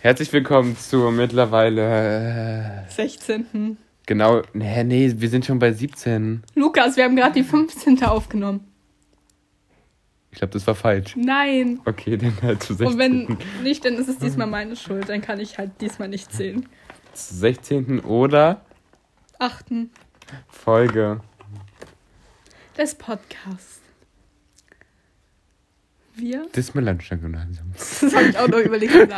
Herzlich willkommen zur mittlerweile. Äh, 16. Genau, nee, nee, wir sind schon bei 17. Lukas, wir haben gerade die 15. aufgenommen. Ich glaube, das war falsch. Nein. Okay, dann halt zu 16. Und wenn nicht, dann ist es diesmal meine Schuld. Dann kann ich halt diesmal nicht zählen. Zu 16. oder 8. Folge. des Podcasts. Wir? Das Melanchthon-Gymnasium. Das habe ich auch noch überlegt.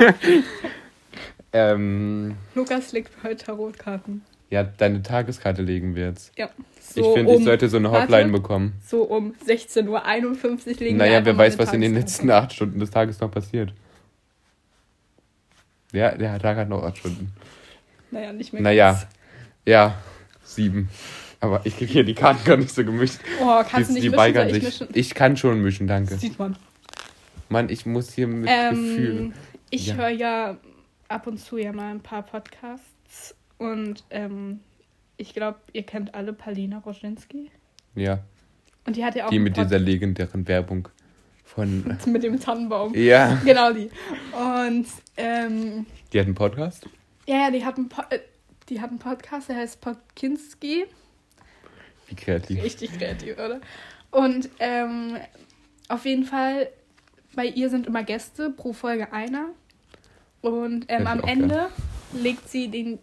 Ähm, Lukas legt heute Tarotkarten. ja, deine Tageskarte legen wir jetzt. Ja. ich finde, ich sollte so eine warte, Hotline bekommen. So um 16.51 Uhr legen wir Naja, wer weiß, was in den letzten acht Stunden des Tages noch passiert. Ja, der Tag hat noch acht Stunden. Naja, nicht mehr Naja, ganz. ja, sieben. Aber ich kriege hier die Karten gar nicht so gemischt. Oh, kannst du die, nicht die mischen? Soll ich mischen? Ich kann schon mischen, danke. Sieht man. Mann, ich muss hier mit Ähm, Gefühl. ich Ja. höre ja ab und zu ja mal ein paar Podcasts und ähm, ich glaube, ihr kennt alle Palina Roschinski. Ja, Und die hat ja auch die mit Pod- dieser legendären Werbung von. mit dem Tannenbaum. Ja, Genau die. Und ähm, die hat einen Podcast. ja, ja, die hat einen, po äh, die hat einen Podcast, der heißt Podkinski. Wie kreativ. Richtig kreativ, oder? Und ähm, auf jeden Fall, bei ihr sind immer Gäste, pro Folge einer. Und ähm, am Ende legt sie den,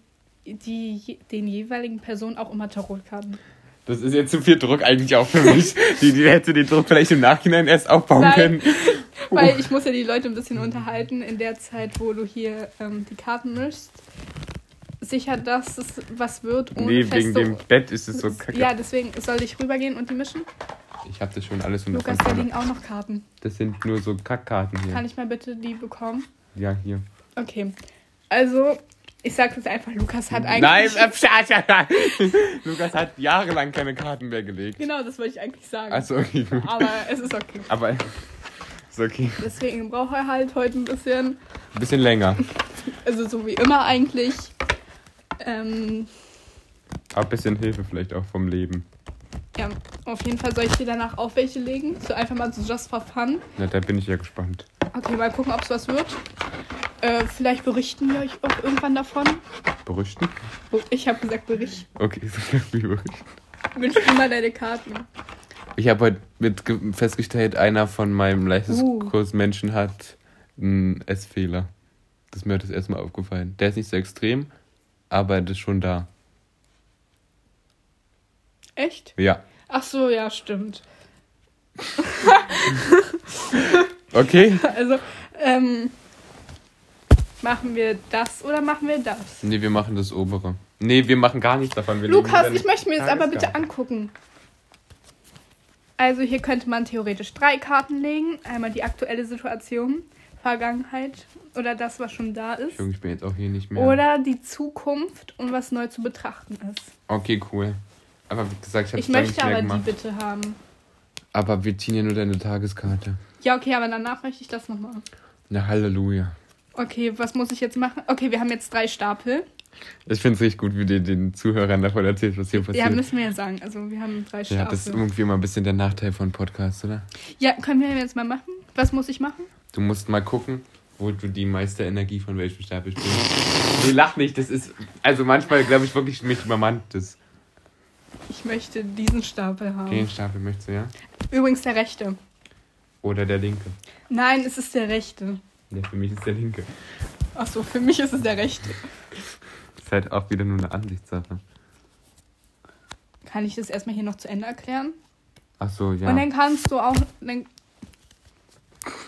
die, den jeweiligen Personen auch immer Tarotkarten. Das ist jetzt zu viel Druck eigentlich auch für mich. die, die hätte den Druck vielleicht im Nachhinein erst aufbauen Nein. können. Weil ich muss ja die Leute ein bisschen unterhalten in der Zeit, wo du hier ähm, die Karten mischst. Sicher, dass es was wird ohne Nee, wegen dem Bett ist es so kacke. Ja, deswegen soll ich rübergehen und die mischen. Ich habe das schon alles unter Lukas, da liegen auch noch Karten. Das sind nur so Kackkarten hier. Kann ich mal bitte die bekommen? Ja, hier. Okay. Also, ich sag jetzt einfach, Lukas hat Nein, eigentlich. äh, scha- scha- scha. Lukas hat jahrelang keine Karten mehr gelegt. Genau, das wollte ich eigentlich sagen. Achso, okay, gut. Aber es ist okay. Aber ist okay. Deswegen braucht er halt heute ein bisschen, Ein bisschen länger. also so wie immer eigentlich. Ähm, Aber ein bisschen Hilfe vielleicht auch vom Leben. Ja, auf jeden Fall soll ich dir danach auch welche legen. So einfach mal so just for fun. Na, da bin ich ja gespannt. Okay, mal gucken, ob es was wird. Äh, vielleicht berichten wir euch auch irgendwann davon. Berüchten? Oh, Ich habe gesagt, berichten. Okay, so wie berüchten. Wünsch dir mal deine Karten. Ich habe heute mit ge- festgestellt, einer von meinem Leistungskurs Menschen hat einen Essfehler. Das ist mir das erste Mal aufgefallen. Der ist nicht so extrem, aber das ist schon da. Echt? Ja. Ach so, ja, stimmt. Okay? Also, ähm, machen wir das oder machen wir das? Nee, wir machen das obere. Nee, wir machen gar nichts davon. Wir Lukas, ich möchte mir das aber bitte angucken. Also hier könnte man theoretisch drei Karten legen. Einmal die aktuelle Situation, Vergangenheit oder das, was schon da ist. Ich bin jetzt auch hier nicht mehr. Oder die Zukunft und was neu zu betrachten ist. Okay, cool. Aber wie gesagt, ich habe Ich möchte aber die gemacht. bitte haben. Aber wir ziehen ja nur deine Tageskarte. Ja, okay, aber danach möchte ich das nochmal. Na, Halleluja. Okay, was muss ich jetzt machen? Okay, wir haben jetzt drei Stapel. Ich finde es richtig gut, wie du den Zuhörern davon erzählst, was hier Ja, passiert. müssen wir ja sagen. Also wir haben drei Ja, Stapel. das ist irgendwie immer ein bisschen der Nachteil von Podcasts, oder? ja, können wir jetzt mal machen? Was muss ich machen? Du musst mal gucken, wo du die meiste Energie von welchem Stapel spielst. Nee, lach nicht, das ist. Also manchmal glaube ich wirklich mich übermannt das. Ich möchte diesen Stapel haben. Den Stapel möchtest du, ja? Übrigens der rechte. Oder der linke. Nein, es ist der rechte. Ja, für mich ist der linke. Achso, für mich ist es der rechte. Ist halt auch wieder nur eine Ansichtssache. Kann ich das erstmal hier noch zu Ende erklären? Ach so, ja. Und dann kannst du auch. Dann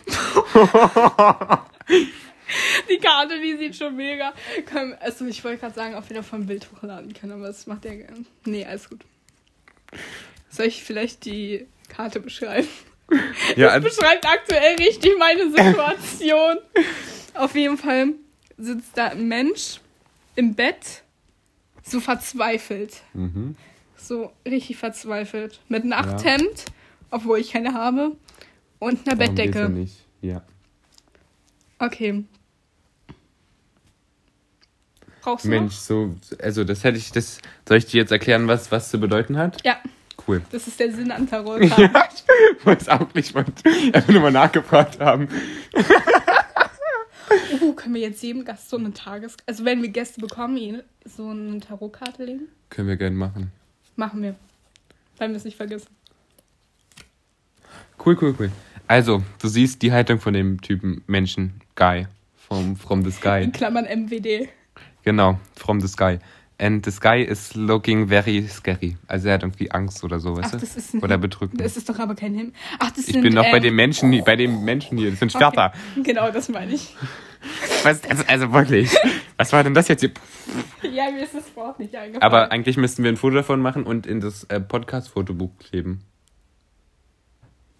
die Karte, die sieht schon mega. Also, ich wollte gerade sagen, auch wieder vom Bild hochladen können, aber das macht ja gerne. Nee, alles gut. Soll ich vielleicht die Karte beschreiben? ja, Das also, beschreibt aktuell richtig meine Situation. Auf jeden Fall sitzt da ein Mensch im Bett, so verzweifelt. mhm. So richtig verzweifelt. Mit Nachthemd, obwohl ich keine habe, und einer geht's Bettdecke. Ja, nicht. ja. Okay. Brauchst du Mensch, so, also das hätte ich, das, soll ich dir jetzt erklären, was, was zu bedeuten hat? Ja, Cool. das ist der Sinn an Tarotkarten. Ja, ich weiß auch nicht, wollte einfach nur mal nachgefragt haben. Uh, können wir jetzt jedem Gast so eine Tages... Also wenn wir Gäste bekommen, so eine Tarotkarte legen? Können wir gerne machen. Machen wir. Weil wir es nicht vergessen. Cool, cool, cool. Also, du siehst die Haltung von dem Typen Menschen, Guy, from, from the sky. In Klammern MWD. Genau, from the sky. And the sky is looking very scary. Also er hat irgendwie Angst oder so, weißt Ach, du? das ist ein Oder bedrückt. Das ist doch aber kein Himmel. Ach, das Ich sind, bin noch bei ähm, den Menschen, hier- bei den Menschen hier. Das sind Schwerter. Okay. Genau, das meine ich. Was, also, also wirklich. Was war denn das jetzt hier? Ja, mir ist das Wort nicht eingefallen. Aber eigentlich müssten wir ein Foto davon machen und in das äh, Podcast-Fotobuch kleben.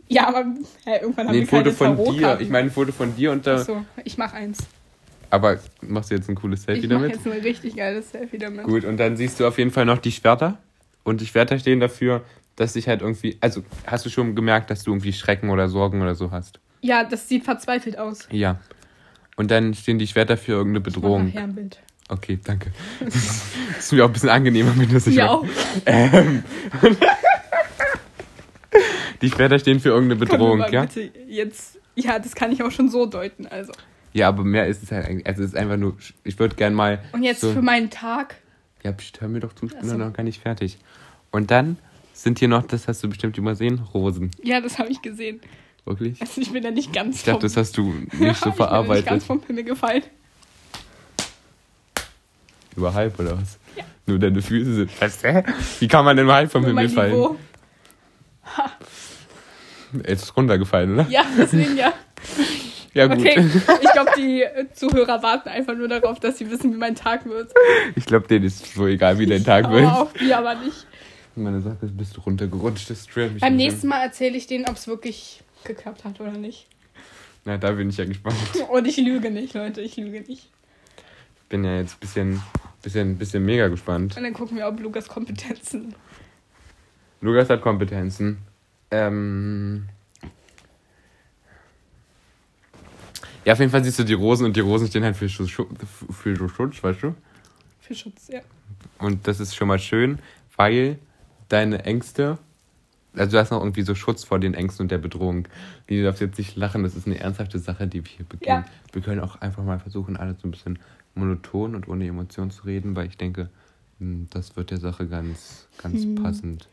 ja, aber hä, irgendwann haben Nee, wir ein Foto keine von dir. Ich meine ein Foto von dir und da. Achso, ich mach eins. Aber machst du jetzt ein cooles Selfie Ich mach damit? jetzt ein richtig geiles Selfie damit. Gut, und dann siehst du auf jeden Fall noch die Schwerter. Und die Schwerter stehen dafür, dass ich halt irgendwie. Also, hast du schon gemerkt, dass du irgendwie Schrecken oder Sorgen oder so hast? Ja, das sieht verzweifelt aus. Ja. Und dann stehen die Schwerter für irgendeine Ich mach Bedrohung. ein Bild. Okay, danke. Das ist mir auch ein bisschen angenehmer, wenn das nicht Ja, auch. Ähm. Die Schwerter stehen für irgendeine Bedrohung, ja? Bitte jetzt. Ja, das kann ich auch schon so deuten. Also. Ja, aber mehr ist es halt eigentlich. Also, es ist einfach nur. Ich würde gern mal. Und jetzt so, für meinen Tag. Ja, pst, hör mir doch zu, ich bin Ach so. noch gar nicht fertig. Und dann sind hier noch, das hast du bestimmt übersehen, Rosen. Ja, das habe ich gesehen. Wirklich? Also ich bin ja nicht ganz Ich dachte, das hast du nicht so Ich bin ja nicht ganz verarbeitet. vom Himmel gefallen. Über halb oder was? Ja. Nur deine Füße sind. Was, hä? Wie kann man denn mal halb vom Nur Himmel fallen? Niveau. Jetzt ist runtergefallen, oder? Ja, deswegen ja. Ja, gut. Okay, ich glaube, die äh, Zuhörer warten einfach nur darauf, dass sie wissen, wie mein Tag wird. Ich glaube, denen ist so egal, wie dein Tag aber wird. auch die aber nicht. Meine Sache ist, bist du runtergerutscht, das. Beim ein nächsten. Mal erzähle ich denen, ob es wirklich geklappt hat oder nicht. Na, da bin ich ja gespannt. Und ich lüge nicht, Leute, ich lüge nicht. Ich bin ja jetzt ein bisschen, bisschen, bisschen mega gespannt. Und dann gucken wir, ob Lukas Kompetenzen. Lukas hat Kompetenzen. Ähm. Ja, auf jeden Fall siehst du die Rosen und die Rosen stehen halt für, Schutz, für so Schutz, weißt du? Für Schutz, ja. Und das ist schon mal schön, weil deine Ängste, also du hast noch irgendwie so Schutz vor den Ängsten und der Bedrohung. Du darfst jetzt nicht lachen, das ist eine ernsthafte Sache, die wir hier beginnen. Ja. Wir können auch einfach mal versuchen, alles so ein bisschen monoton und ohne Emotion zu reden, weil ich denke, hm, das wird der Sache ganz, ganz Hm. passend.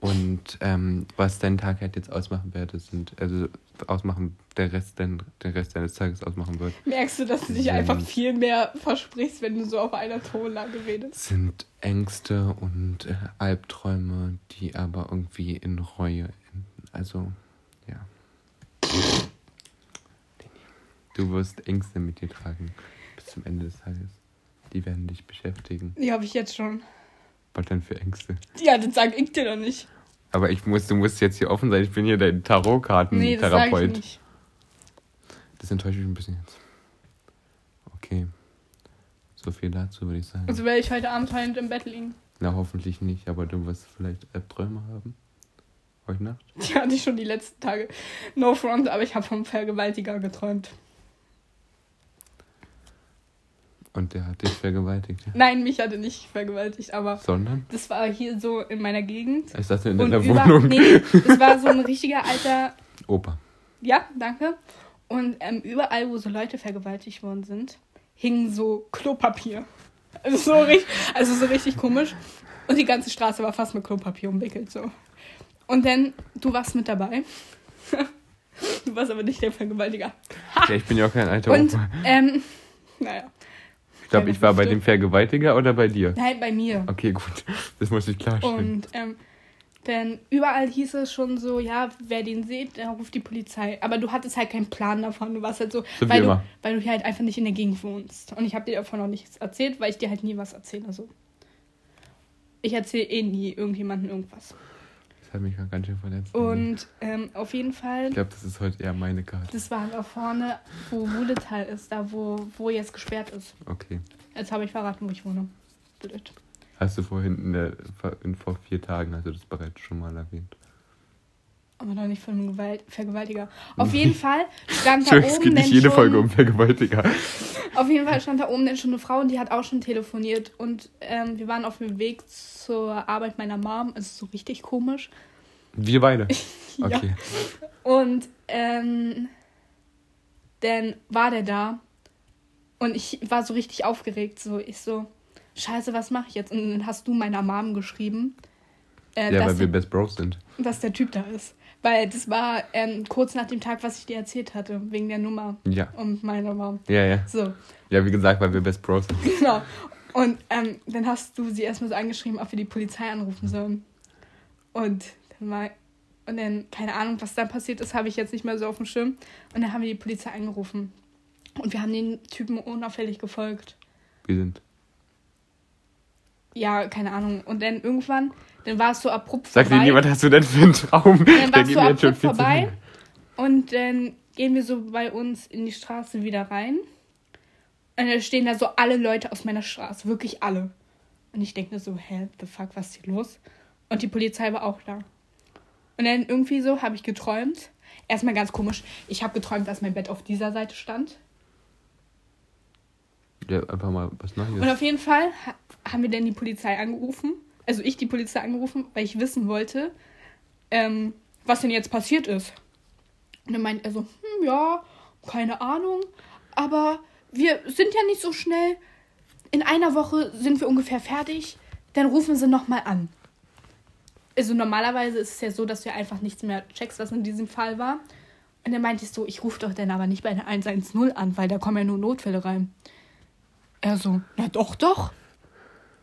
Und ähm, was dein Tag halt jetzt ausmachen werde, sind, also ausmachen, der Rest, dein, der Rest deines Tages ausmachen wird, Merkst du, dass du dich Sind- einfach viel mehr versprichst, wenn du so auf einer Tonlage redest? sind Ängste und äh, Albträume, die aber irgendwie in Reue enden. Also, ja. Du wirst Ängste mit dir tragen bis zum Ende des Tages. Die werden dich beschäftigen. Die habe ich jetzt schon. Was denn für Ängste? Ja, das sag ich dir doch nicht. Aber ich muss, du musst jetzt hier offen sein. Ich bin hier dein Nee, das Tarotkarten-Therapeut. sag ich nicht. das enttäuscht mich ein bisschen jetzt. Okay. So viel dazu, würde ich sagen. Also werde ich heute Abend heulend im Bett liegen. Na, hoffentlich nicht, aber du wirst vielleicht Albträume haben. Heute Nacht? Die hatte ich schon die letzten Tage. No front, aber ich habe vom Vergewaltiger geträumt. Und der hat dich vergewaltigt. ja? Nein, mich hatte nicht vergewaltigt, aber Sondern? das war hier so in meiner Gegend. Ist das in deiner Wohnung? nee, das war so ein richtiger alter, Opa. ja, danke. Und ähm, überall, wo so Leute vergewaltigt worden sind, hing so Klopapier. Also so, richtig, also so richtig komisch. Und die ganze Straße war fast mit Klopapier umwickelt so. Und dann, du warst mit dabei. du warst aber nicht der Vergewaltiger. Ja, ich bin ja auch kein alter Und, Opa. ähm, naja. Ich glaube, ich war bei dem Vergewaltiger oder bei dir? Nein, bei mir. Okay, gut. Das muss ich klarstellen. Und ähm, denn überall hieß es schon so, ja, wer den sieht, der ruft die Polizei. Aber du hattest halt keinen Plan davon. Du warst halt so, So weil, du, weil du hier halt einfach nicht in der Gegend wohnst. Und ich habe dir davon noch nichts erzählt, weil ich dir halt nie was erzähle. So. Ich erzähle eh nie irgendjemandem irgendwas. Das hat mich gerade ganz schön verletzt. Und ähm, auf jeden Fall, ich glaube, das ist heute eher meine Karte. das war halt auch vorne, wo Wuhletal ist, da wo, wo jetzt gesperrt ist. Okay. Jetzt habe ich verraten, wo ich wohne. Blöd. Hast du vorhin in der, in, vor vier Tagen, hast du das bereits schon mal erwähnt. Aber noch nicht von einem Gewalt Vergewaltiger. Auf jeden Fall stand da Entschuldigung, es oben geht nicht jede schon, Folge um Vergewaltiger. Auf jeden Fall stand da oben dann schon eine Frau und die hat auch schon telefoniert. Und ähm, wir waren auf dem Weg zur Arbeit meiner Mom. Es ist so richtig komisch. Wir beide. Ja. Okay. Und ähm, dann war der da und ich war so richtig aufgeregt. So, ich so, Scheiße, was mache ich jetzt? Und dann hast du meiner Mom geschrieben. Äh, ja, weil wir Best Bros sind. Dass der Typ da ist. Weil das war ähm, kurz nach dem Tag, was ich dir erzählt hatte, wegen der Nummer. Ja. Und meiner Mom. Ja, ja. So. Ja, wie gesagt, weil wir Best Bros sind. Genau. Und ähm, dann hast du sie erstmal so angeschrieben, ob wir die Polizei anrufen sollen. Und dann war, und dann, keine Ahnung, was dann passiert ist, habe ich jetzt nicht mehr so auf dem Schirm. Und dann haben wir die Polizei angerufen. Und wir haben den Typen unauffällig gefolgt. Wir sind. Ja, keine Ahnung. Und dann irgendwann, dann war es so abrupt Sag vorbei. Sag dir niemand, hast du denn für einen Traum? Dann war es so abrupt vorbei. Und dann gehen wir so bei uns in die Straße wieder rein. Und dann stehen da so alle Leute aus meiner Straße. Wirklich alle. Und ich denke mir so, hä, the fuck, was ist hier los? Und die Polizei war auch da. Und dann irgendwie so habe ich geträumt. Erstmal ganz komisch. Ich habe geträumt, dass mein Bett auf dieser Seite stand. Ja, einfach mal was Neues. Und auf jeden Fall haben wir dann die Polizei angerufen. Also ich die Polizei angerufen, weil ich wissen wollte, ähm, was denn jetzt passiert ist. Und dann meint er so, hm, ja, keine Ahnung, aber wir sind ja nicht so schnell. In einer Woche sind wir ungefähr fertig. Dann rufen sie nochmal an. Also normalerweise ist es ja so, dass du einfach nichts mehr checkst, was in diesem Fall war. Und dann meinte ich so, ich rufe doch dann aber nicht bei der 110 an, weil da kommen ja nur Notfälle rein. Er so, ja doch, doch.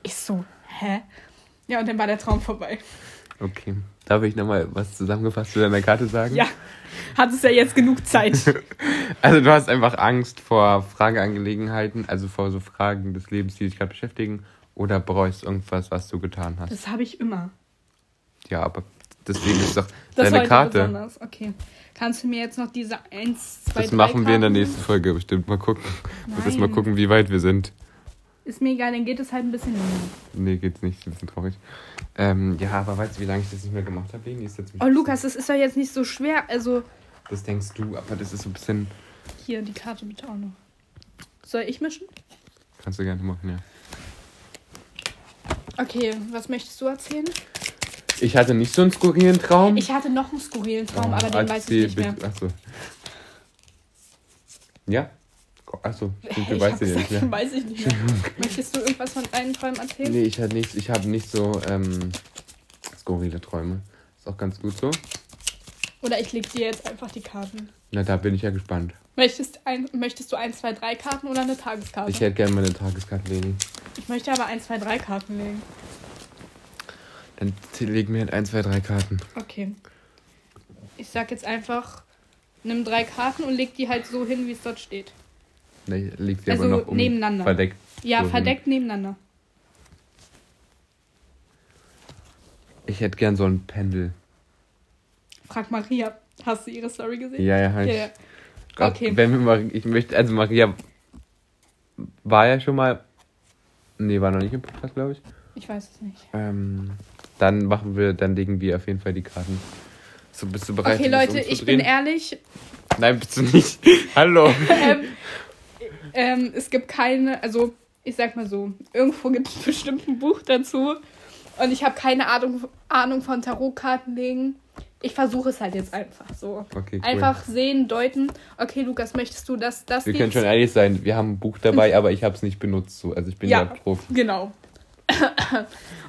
Ich so, hä? Ja, und dann war der Traum vorbei. Okay. Darf ich nochmal was zusammengefasst zu deiner Karte sagen? Ja. Hat es ja jetzt genug Zeit. also du hast einfach Angst vor Frageangelegenheiten, also vor so Fragen des Lebens, die dich gerade beschäftigen, oder bereust irgendwas, was du getan hast? Das habe ich immer. Ja, aber deswegen ist doch das deine Karte. Besonders. Okay. Kannst du mir jetzt noch diese 1, 2, Das machen wir in der nächsten Folge bestimmt. Mal gucken. Nein. mal gucken, wie weit wir sind. Ist mir egal, dann geht es halt ein bisschen länger. Nee, geht's nicht. Ist ein bisschen traurig. Ähm, ja, aber weißt du, wie lange ich das nicht mehr gemacht habe? Ist jetzt oh, Lukas, das ist doch jetzt nicht so schwer. Also. Das denkst du, aber das ist so ein bisschen. Hier, die Karte bitte auch noch. Soll ich mischen? Kannst du gerne machen, ja. Okay, was möchtest du erzählen? Ich hatte nicht so einen skurrilen Traum. Ich hatte noch einen skurrilen Traum, oh, aber den weiß ich nicht mehr. Achso. Ja? Achso, stimmt, du weißt ja nicht mehr. weiß ich nicht mehr. Möchtest du irgendwas von deinen Träumen erzählen? Nee, ich, hatte ich habe nicht so ähm, skurrile Träume. Ist auch ganz gut so. Oder ich leg dir jetzt einfach die Karten. Na, da bin ich ja gespannt. Möchtest, ein, möchtest du 1, 2, 3 Karten oder eine Tageskarte? Ich hätte gerne meine Tageskarte legen. Ich möchte aber 1, 2, 3 Karten legen. Dann leg mir halt 1, 2, 3 Karten. Okay. Ich sag jetzt einfach, nimm drei Karten und leg die halt so hin, wie es dort steht. Ne, leg sie also aber noch um nebeneinander. Verdeckt. Ja, so verdeckt hin. nebeneinander. Ich hätte gern so ein Pendel. Frag Maria. Hast du ihre Story gesehen? Ja, ja, halt. Ja, ja. Okay. Wenn wir mal, ich möchte, also Maria war ja schon mal. Nee, war noch nicht im Podcast, glaube ich. Ich weiß es nicht. Ähm, dann machen wir, dann legen wir auf jeden Fall die Karten. So, bist du bereit? Okay, Leute, ich bin ehrlich. Nein, bist du nicht. Hallo. ähm, ähm, es gibt keine, also ich sag mal so, irgendwo gibt es bestimmt ein Buch dazu. Und ich habe keine Ahnung, Ahnung von Tarotkarten legen. Ich versuche es halt jetzt einfach so. Okay, cool. Einfach sehen, deuten. Okay, Lukas, möchtest du das, das Wir können schon ehrlich sein, wir haben ein Buch dabei, aber ich habe es nicht benutzt. So. Also ich bin ja, ja Profi. Genau.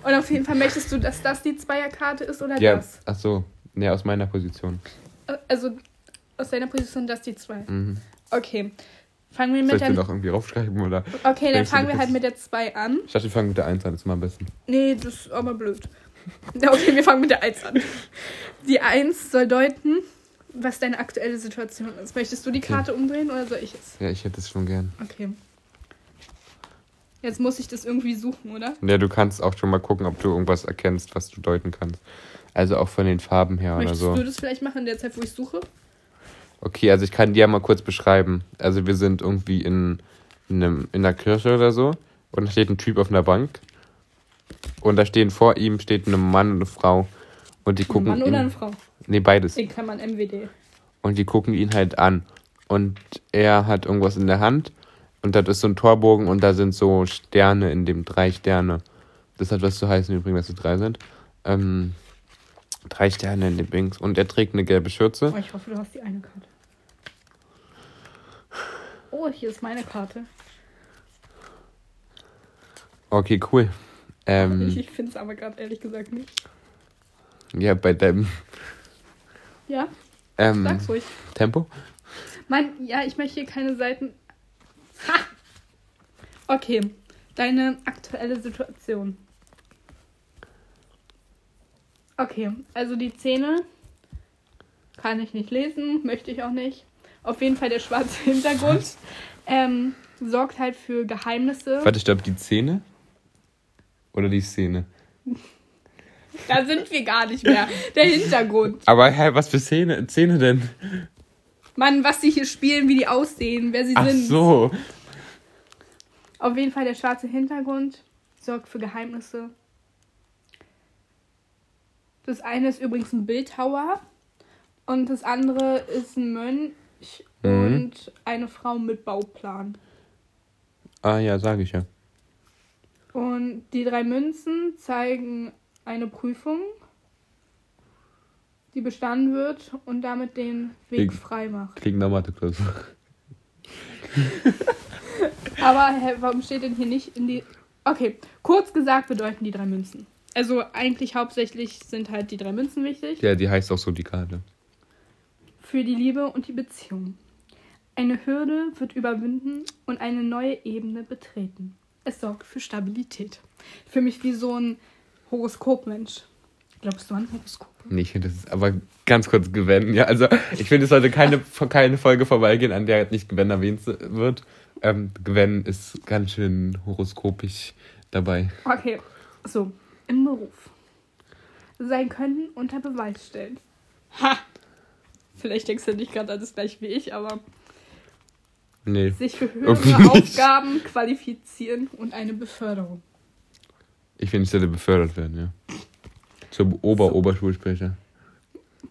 Und auf jeden Fall möchtest du, dass das die Zweierkarte ist oder ja, das? Ach so, ne, aus meiner Position. Also aus deiner Position, das die zwei. Mhm. Okay. Fangen wir mit Soll ich der. noch irgendwie aufschreiben oder? Okay, dann fangen wir halt mit der 2 an. Ich dachte, wir fangen mit der 1 an, das ist mal am besten. Nee, das ist aber blöd. Okay, wir fangen mit der 1 an. Die 1 soll deuten, was deine aktuelle Situation ist. Möchtest du die Karte okay. umdrehen oder soll ich es? Ja, ich hätte es schon gern. Okay. Jetzt muss ich das irgendwie suchen, oder? Ja, du kannst auch schon mal gucken, ob du irgendwas erkennst, was du deuten kannst. Also auch von den Farben her Möchtest oder so. Möchtest du das vielleicht machen in der Zeit, wo ich suche? Okay, also ich kann dir mal kurz beschreiben. Also wir sind irgendwie in, in, einem, in einer Kirche oder so und da steht ein Typ auf einer Bank und da stehen vor ihm steht ein Mann und eine Frau und die gucken ein Mann oder eine Frau? Nee, beides. In Klammern MWD. Und die gucken ihn halt an und er hat irgendwas in der Hand und das ist so ein Torbogen und da sind so Sterne in dem drei Sterne. Das hat was zu heißen übrigens, dass es drei sind. Ähm, Drei Sterne in den Wings. Und er trägt eine gelbe Schürze. Oh, ich hoffe, du hast die eine Karte. Oh, hier ist meine Karte. Okay, cool. Ähm, ich finde es aber gerade ehrlich gesagt nicht. ja, bei deinem Ja, ähm, sag's ruhig. Tempo. Mein, ja, ich möchte hier keine Seiten. Okay, deine aktuelle Situation. Okay, also die Zähne kann ich nicht lesen, möchte ich auch nicht. Auf jeden Fall der schwarze Hintergrund ähm, sorgt halt für Geheimnisse. Warte, stopp, die Zähne? Oder die Szene? Da sind wir gar nicht mehr. Der Hintergrund. Aber hä, was für Szene, Szene denn? Mann, was sie hier spielen, wie die aussehen, wer sie Ach sind. so. Auf jeden Fall der schwarze Hintergrund sorgt für Geheimnisse. Das eine ist übrigens ein Bildhauer und das andere ist ein Mönch Mhm. und eine Frau mit Bauplan. Ah ja, sage ich ja. Und die drei Münzen zeigen eine Prüfung, die bestanden wird und damit den Weg frei macht. Klingt nach Mathe-Klausur. Aber hä, warum steht denn hier nicht in die. Okay, kurz gesagt bedeuten die drei Münzen. Also eigentlich hauptsächlich sind halt die drei Münzen wichtig. Ja, die heißt auch so die Karte. Für die Liebe und die Beziehung. Eine Hürde wird überwinden und eine neue Ebene betreten. Es sorgt für Stabilität. Für mich wie so ein Horoskopmensch. Glaubst du an Horoskope? Nee, ich finde, das ist aber ganz kurz Gwen. Ja, also ich finde, es sollte keine, keine Folge vorbeigehen, an der nicht Gwen erwähnt wird. Ähm, Gwen ist ganz schön horoskopisch dabei. Okay, so. Im Beruf. Sein Können unter Beweis stellen. Ha! Vielleicht denkst du nicht gerade an das gleiche wie ich, aber Nee. sich für höhere. Aufgaben qualifizieren und eine Beförderung. Ich finde, ich sollte befördert werden, ja. Zum Ober-Oberschulsprecher.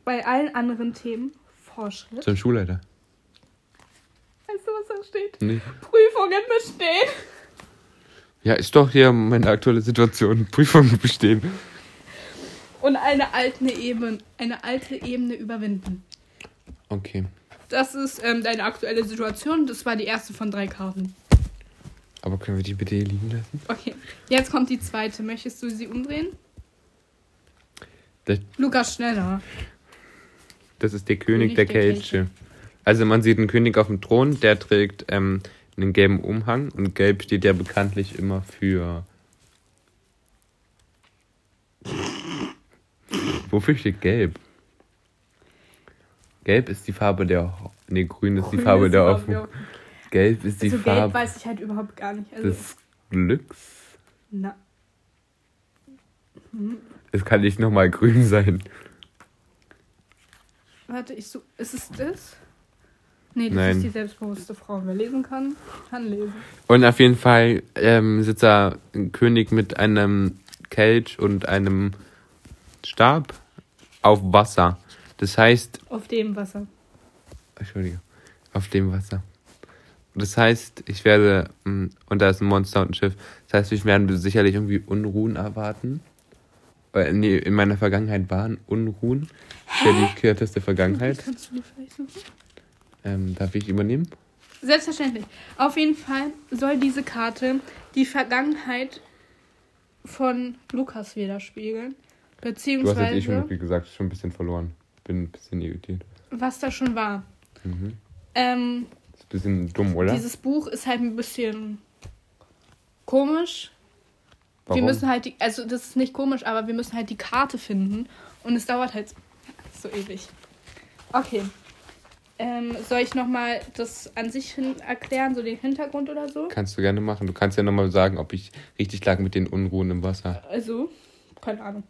Bei allen anderen Themen Fortschritt. Zum Schulleiter. Da steht? Nee. Prüfungen bestehen. Ja, ist doch hier meine aktuelle Situation. Prüfungen bestehen. Und eine alte Ebene, eine alte Ebene überwinden. Okay. Das ist ähm, deine aktuelle Situation. Das war die erste von drei Karten. Aber können wir die bitte hier liegen lassen? Okay, jetzt kommt die zweite. Möchtest du sie umdrehen? Das, Lukas, schneller. das ist der König, König der, der Kelche. Also man sieht einen König auf dem Thron, der trägt ähm, einen gelben Umhang und gelb steht ja bekanntlich immer für. Wofür steht gelb? Gelb ist die Farbe der. Ho- Nee, grün ist die Grün Farbe ist der die Hoffnung. Gelb ist die Also gelb Farbe weiß ich halt überhaupt gar nicht. Also, des Glücks. na, Es kann nicht nochmal grün sein. warte, ich so. Ist es das? Nee, das Nein. ist die selbstbewusste Frau. Wer lesen kann, kann lesen. Und auf jeden Fall ähm, sitzt da ein König mit einem Kelch und einem Stab auf Wasser. Das heißt, Auf dem Wasser. Entschuldige, auf dem Wasser. Das heißt, ich werde, mh, und da ist ein Monster und ein Schiff, das heißt, ich werde sicherlich irgendwie Unruhen erwarten. Nee, in meiner Vergangenheit waren Unruhen. Für die kürzeste Vergangenheit. Kannst du die vielleicht suchen? Ähm, darf ich übernehmen? Selbstverständlich. Auf jeden Fall soll diese Karte die Vergangenheit von Lukas widerspiegeln. Du hast jetzt eh schon Beziehungsweise, wie gesagt schon ein bisschen verloren. Bin ein bisschen irritiert. was da schon war. Mhm. Ähm, Ist ein bisschen dumm, oder? dieses Buch ist halt ein bisschen komisch. Warum? Wir müssen halt die, also das ist nicht komisch, aber wir müssen halt die Karte finden. Und es dauert halt so ewig. Okay. Ähm, soll ich nochmal das an sich hin erklären, so den Hintergrund oder so? Kannst du gerne machen. Du kannst ja nochmal sagen, ob ich richtig lag mit den Unruhen im Wasser. Also, keine Ahnung.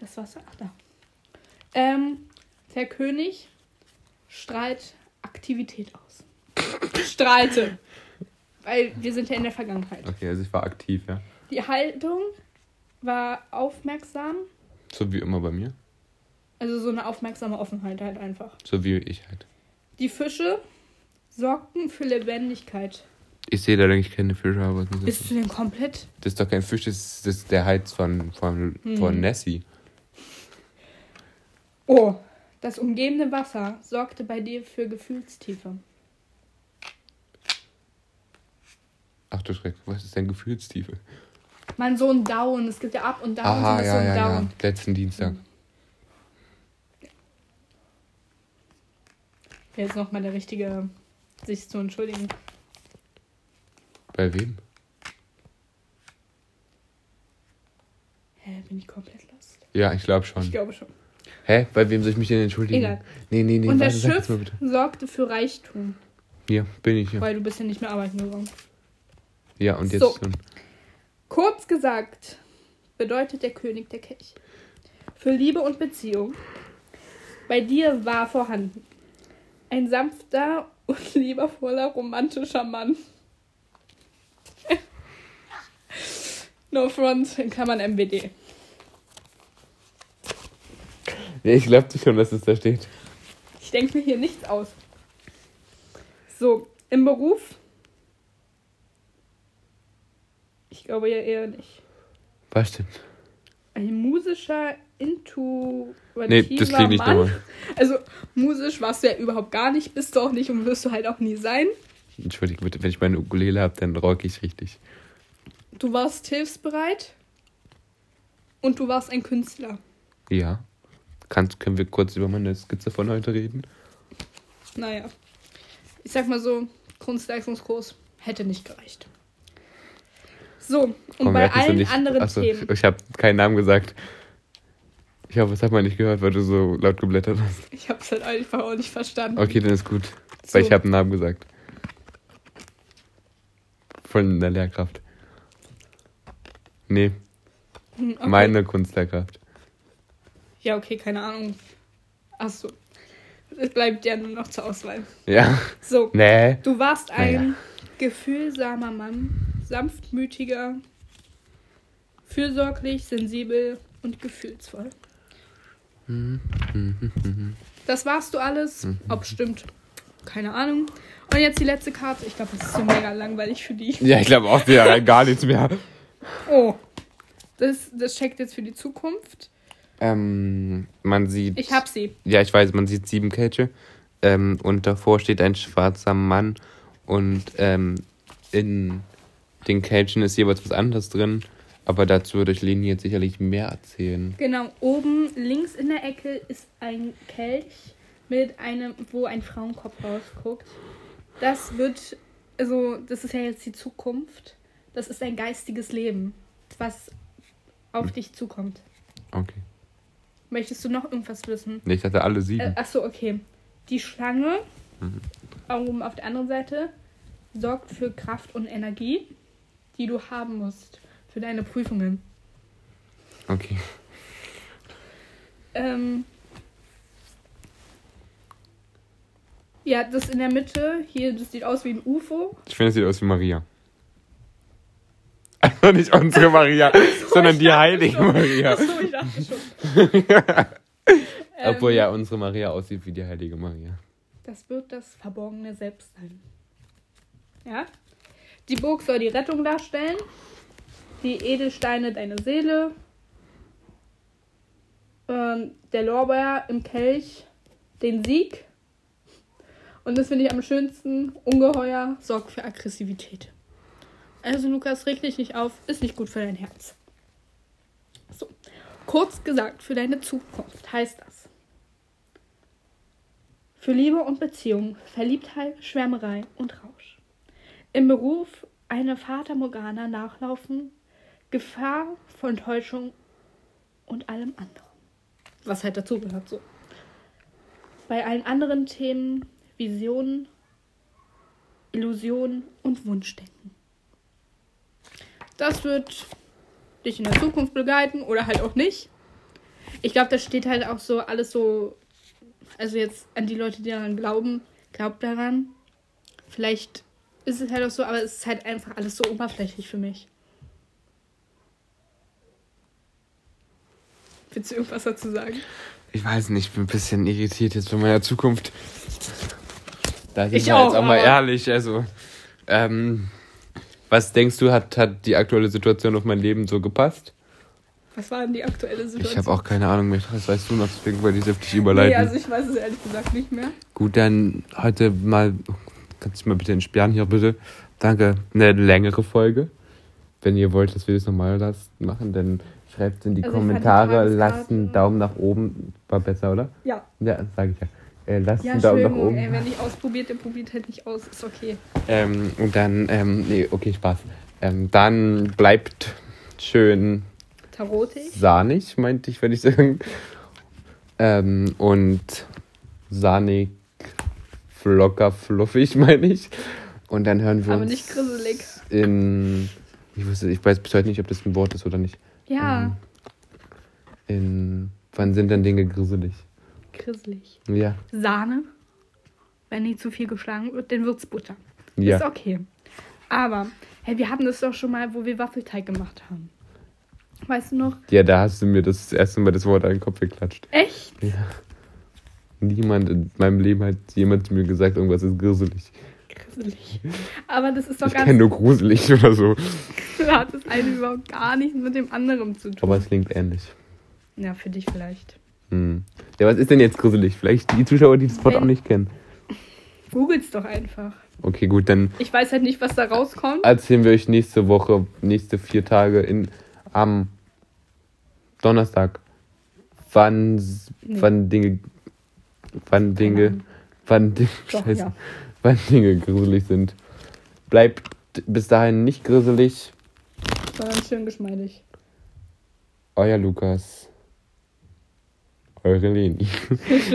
Das Wasser, ach da. Ähm, der König strahlt Aktivität aus. Strahlte. Weil wir sind ja in der Vergangenheit. Okay, also ich war aktiv, ja. Die Haltung war aufmerksam. So wie immer bei mir. Also so eine aufmerksame Offenheit halt einfach. So wie ich halt. Die Fische sorgten für Lebendigkeit. Ich sehe da eigentlich keine Fische, aber Bist ist, du denn komplett? das ist doch kein Fisch, das ist, das ist der Heiz von, von, von Hm. Nessie. Oh, das umgebende Wasser sorgte bei dir für Gefühlstiefe. Ach du Schreck, was ist denn Gefühlstiefe? Man, so ein Down. Es gibt ja Up und Down. Aha, und ja, so ein ja, ja. Down. Letzten Dienstag. Wäre jetzt nochmal der richtige, sich zu entschuldigen. Bei wem? Hä, bin ich komplett lost? Ja, ich glaube schon. Ich glaube schon. Hä? Bei wem soll ich mich denn entschuldigen? Egal. Nee, nee, nee, und das warte, Schiff sorgte für Reichtum, Hier, bin ich hier. weil du bist ja nicht mehr arbeiten gegangen. Ja, und jetzt So. schon. Kurz gesagt bedeutet der König der Kelch. Für Liebe und Beziehung. Bei dir war vorhanden. Ein sanfter und liebevoller romantischer Mann. no front in Klammern MWD. Ja, ich glaube schon, dass es da steht. Ich denke mir hier nichts aus. So, im Beruf? Ich glaube ja eher nicht. Was denn? Ein musischer, intuitiver Nee, das klingt nicht normal. Also, musisch warst du ja überhaupt gar nicht, bist du auch nicht und wirst du halt auch nie sein. Entschuldige bitte, wenn ich meine Ukulele habe, dann rock ich richtig. Du warst hilfsbereit und du warst ein Künstler. Ja. Kannst, können wir kurz über meine Skizze von heute reden? Naja. Ich sag mal so, Kunstleistungskurs hätte nicht gereicht. So, und Komm, bei allen nicht- anderen Achso, Themen. Ich habe keinen Namen gesagt. Ich hoffe, das hat man nicht gehört, weil du so laut geblättert hast. Ich hab's halt einfach auch nicht verstanden. Okay, dann ist gut. So. Weil ich habe einen Namen gesagt. Von der Lehrkraft. Nee, Hm, okay. meine Kunstlehrkraft. Ja, okay, keine Ahnung. Achso. Es bleibt ja nur noch zur Auswahl. Ja. So, Nee. du warst ein Naja. gefühlsamer Mann, sanftmütiger, fürsorglich, sensibel und gefühlsvoll. Das warst du alles. Ob stimmt, keine Ahnung. Und jetzt die letzte Karte. Ich glaube, das ist so mega langweilig für die. Ja, ich glaube auch, der rein gar nichts mehr. Oh. Das, das checkt jetzt für die Zukunft. Ähm, man sieht. Ich hab sie. Ja, ich weiß, man sieht sieben Kelche. Ähm, und davor steht ein schwarzer Mann. Und ähm, in den Kelchen ist jeweils was anderes drin. Aber dazu würde ich Leni jetzt sicherlich mehr erzählen. Genau, oben links in der Ecke ist ein Kelch mit einem, wo ein Frauenkopf rausguckt. Das wird, also das ist ja jetzt die Zukunft. Das ist ein geistiges Leben, was auf dich zukommt. Okay. Möchtest du noch irgendwas wissen? Nee, ich hatte alle sieben. Äh, achso, okay. Die Schlange, oben auf der anderen Seite, sorgt für Kraft und Energie, die du haben musst für deine Prüfungen. Okay. Ähm, ja, das in der Mitte, hier, das sieht aus wie ein UFO. Ich finde, es sieht aus wie Maria. Also nicht unsere Maria, sondern ich die heilige schon. Maria. Achso, ich dachte schon. Ähm, Obwohl ja unsere Maria aussieht wie die heilige Maria. Das wird das verborgene Selbst sein. Ja? Die Burg soll die Rettung darstellen. Die Edelsteine deine Seele. Ähm, der Lorbeer im Kelch den Sieg. Und das finde ich am schönsten. Ungeheuer sorgt für Aggressivität. Also Lukas, reg dich nicht auf. Ist nicht gut für dein Herz. So. Kurz gesagt, für deine Zukunft heißt das. Für Liebe und Beziehung, Verliebtheit, Schwärmerei und Rausch. Im Beruf eine Fata Morgana nachlaufen, Gefahr von Täuschung und allem anderen. Was halt dazugehört so. Bei allen anderen Themen Visionen, Illusionen und Wunschdenken. Das wird dich in der Zukunft begleiten oder halt auch nicht. Ich glaube, das steht halt auch so alles so also jetzt an die Leute, die daran glauben, glaubt daran. Vielleicht ist es halt auch so, aber es ist halt einfach alles so oberflächlich für mich. Willst du irgendwas dazu sagen? Ich weiß nicht, ich bin ein bisschen irritiert jetzt von meiner Zukunft. Da sind Ich wir auch, jetzt auch mal ehrlich. Also, ähm, was denkst du, hat, hat die aktuelle Situation auf mein Leben so gepasst? Was war denn die aktuelle Situation? Ich habe auch keine Ahnung mehr. Das weißt du noch, deswegen wollte ich es auf dich überleiten. Nee, also ich weiß es ehrlich gesagt nicht mehr. Gut, dann heute mal, kannst du mal bitte entsperren hier bitte. danke. Eine längere Folge. Wenn ihr wollt, dass wir das nochmal machen, dann schreibt es in die Also Kommentare. Lasst einen Daumen nach oben. War besser, oder? Ja. Ja, sag ich ja. Äh, lasst Ja, einen Daumen nach oben. ey, wenn nicht ausprobiert, der probiert halt nicht aus. Ist okay. Ähm, und dann, ähm, nee, okay, Spaß. Ähm, dann bleibt schön Tarotig. sahnig, meinte ich, würde ich sagen. Ähm, und sahnig, flocker, fluffig, meine ich. Und dann hören wir Aber uns nicht grisselig. in. Ich, wusste, ich weiß bis heute nicht, ob das ein Wort ist oder nicht. Ja, In. Wann sind denn Dinge grisselig? grisselig. Ja. Sahne. Wenn nicht zu viel geschlagen wird, dann wird's Butter. Ja. Ist okay. Aber, hey, wir hatten das doch schon mal, wo wir Waffelteig gemacht haben. Weißt du noch? Ja, da hast du mir das erste Mal das Wort an den Kopf geklatscht. Echt? Niemand in meinem Leben hat jemand zu mir gesagt, irgendwas ist grisselig. Grisselig. Aber das ist doch Ich ganz. kenne nur gruselig oder so. Da hat das eine überhaupt gar nichts mit dem anderen zu tun. Aber es klingt ähnlich. Ja, für dich vielleicht. Hm. Ja, was ist denn jetzt gruselig? Vielleicht die Zuschauer, die das Wort auch nicht kennen. Googles doch einfach. Okay, gut, dann Ich weiß halt nicht, was da rauskommt. erzählen wir euch nächste Woche, nächste vier Tage in, am Donnerstag, wann, Nee. wann Dinge, wann Dinge, wann Dinge, Doch, scheiße, ja. Wann Dinge gruselig sind. Bleibt bis dahin nicht gruselig. Sondern schön geschmeidig. Euer Lukas. Eure Leni.